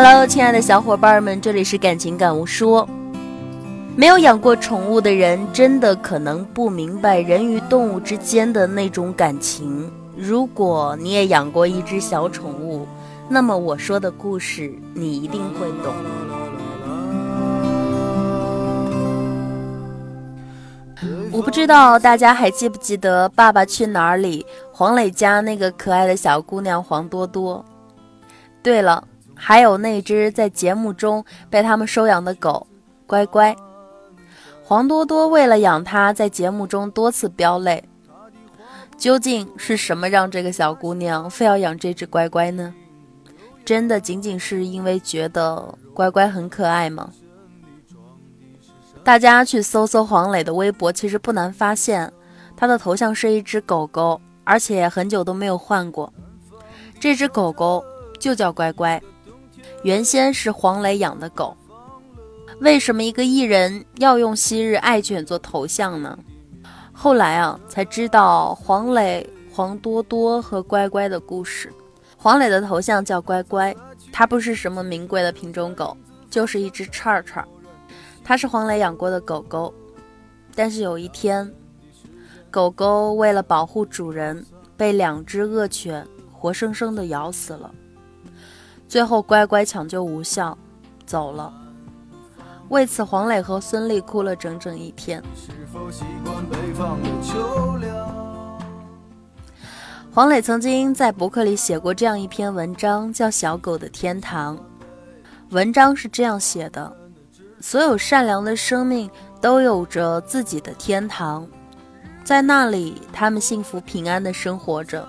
Hello，亲爱的小伙伴们，这里是感情感悟说。没有养过宠物的人，真的可能不明白人与动物之间的那种感情。如果你也养过一只小宠物，那么我说的故事你一定会懂。我不知道大家还记不记得《爸爸去哪儿》里黄磊家那个可爱的小姑娘黄多多？对了，还有那只在节目中被他们收养的狗乖乖。黄多多为了养它，在节目中多次飙泪。究竟是什么让这个小姑娘非要养这只乖乖呢？真的仅仅是因为觉得乖乖很可爱吗？大家去搜搜黄磊的微博，其实不难发现，他的头像是一只狗狗，而且很久都没有换过。这只狗狗就叫乖乖，原先是黄磊养的狗。为什么一个艺人要用昔日爱犬做头像呢？后来啊，才知道黄磊、黄多多和乖乖的故事。黄磊的头像叫乖乖，它不是什么名贵的品种狗，就是一只串串。它是黄磊养过的狗狗，但是有一天，狗狗为了保护主人，被两只恶犬活生生的咬死了。最后，乖乖抢救无效，走了。为此，黄磊和孙俪哭了整整一天。黄磊曾经在博客里写过这样一篇文章，叫《小狗的天堂》。文章是这样写的：所有善良的生命都有着自己的天堂，在那里，他们幸福平安的生活着。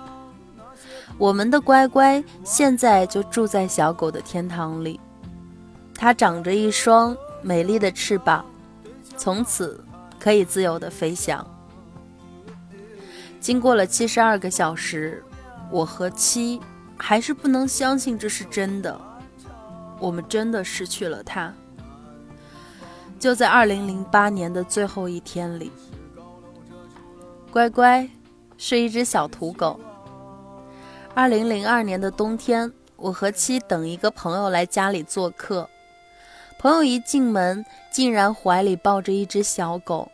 我们的乖乖现在就住在小狗的天堂里，它长着一双。美丽的翅膀，从此可以自由的飞翔。经过了七十二个小时，我和七还是不能相信这是真的。我们真的失去了它。就在二零零八年的最后一天里，乖乖是一只小土狗。二零零二年的冬天，我和妻等一个朋友来家里做客。朋友一进门，竟然怀里抱着一只小狗。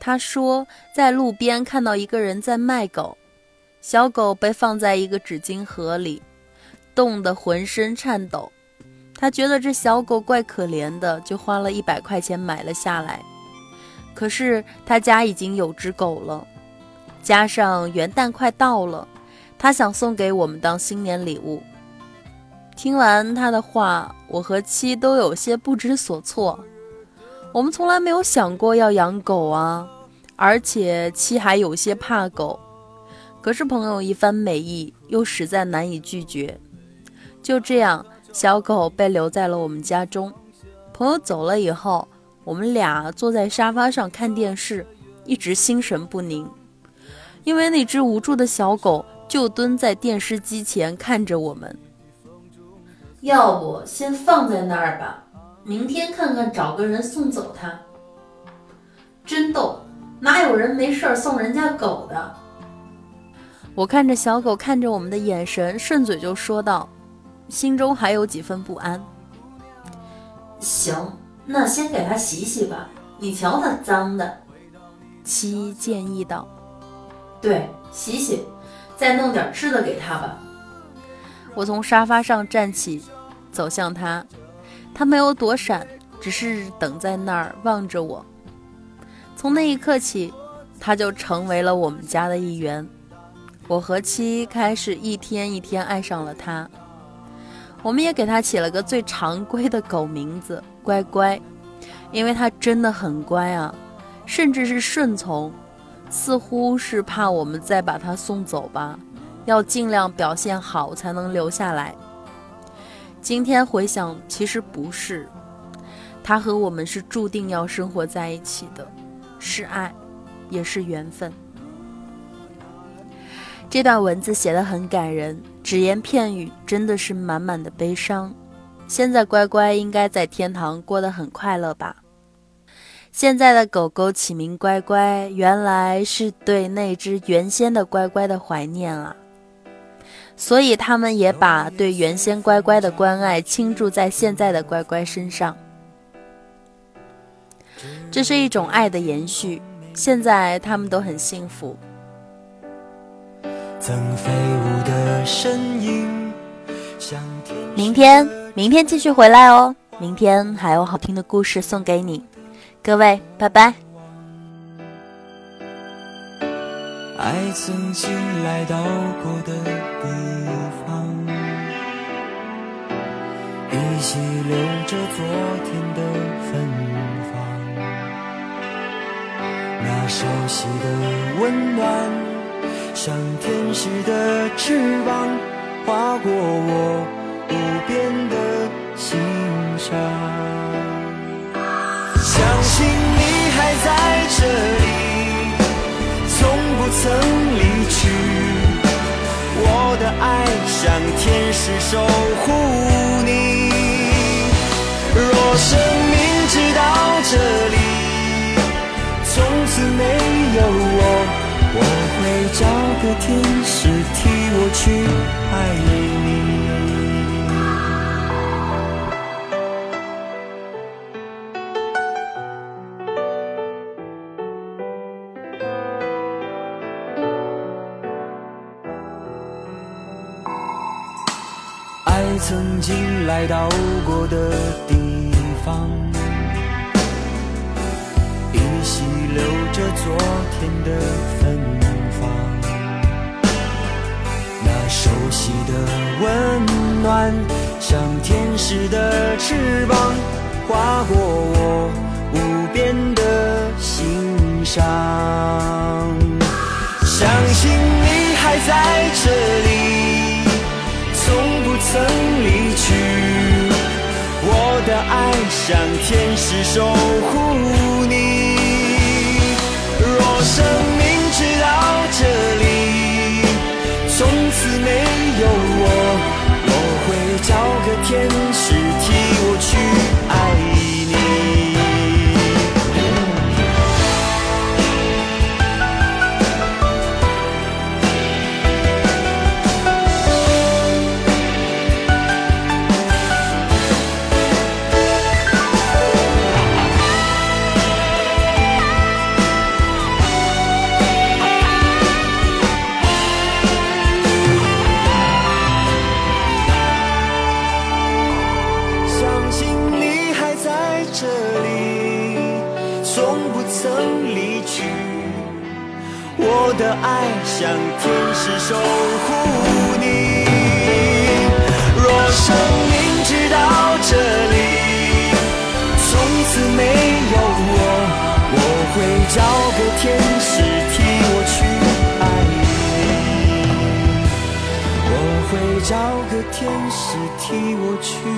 他说，在路边看到一个人在卖狗，小狗被放在一个纸巾盒里，冻得浑身颤抖。他觉得这小狗怪可怜的，就花了一百块钱买了下来。可是他家已经有只狗了，加上元旦快到了，他想送给我们当新年礼物。听完他的话，我和七都有些不知所措。我们从来没有想过要养狗啊，而且七还有些怕狗。可是朋友一番美意，又实在难以拒绝。就这样，小狗被留在了我们家中。朋友走了以后，我们俩坐在沙发上看电视，一直心神不宁，因为那只无助的小狗就蹲在电视机前看着我们。要不先放在那儿吧，明天看看找个人送走它。真逗，哪有人没事送人家狗的？我看着小狗看着我们的眼神，顺嘴就说道，心中还有几分不安。行，那先给它洗洗吧，你瞧它脏的。七建议道。对，洗洗，再弄点吃的给它吧。我从沙发上站起，走向他。他没有躲闪，只是等在那儿望着我。从那一刻起，他就成为了我们家的一员。我和七开始一天一天爱上了他。我们也给他起了个最常规的狗名字——乖乖，因为他真的很乖啊，甚至是顺从，似乎是怕我们再把他送走吧。要尽量表现好才能留下来。今天回想，其实不是，他和我们是注定要生活在一起的，是爱，也是缘分。这段文字写的很感人，只言片语真的是满满的悲伤。现在乖乖应该在天堂过得很快乐吧？现在的狗狗起名乖乖，原来是对那只原先的乖乖的怀念啊。所以他们也把对原先乖乖的关爱倾注在现在的乖乖身上。这是一种爱的延续。现在他们都很幸福。明天，明天继续回来哦。明天还有好听的故事送给你，各位，拜拜。爱曾经来到过的地方，依稀留着昨天的芬芳，那熟悉的温暖，像天使的翅膀，划过我无边的心上。相信你还在这里，从不曾离去。我的爱像天使守护你。若生命直到这里，曾经来到过的地方，依稀留着昨天的芬芳。那熟悉的温暖，像天使的翅膀，划过我无边的心上。相信你还在这里。能离去，我的爱像天使守护你。若生命直到这里，从此没有，我的爱像天使守护你。若生命直到这里，从此没有我，我会找个天使替我去爱你。我会找个天使替我去。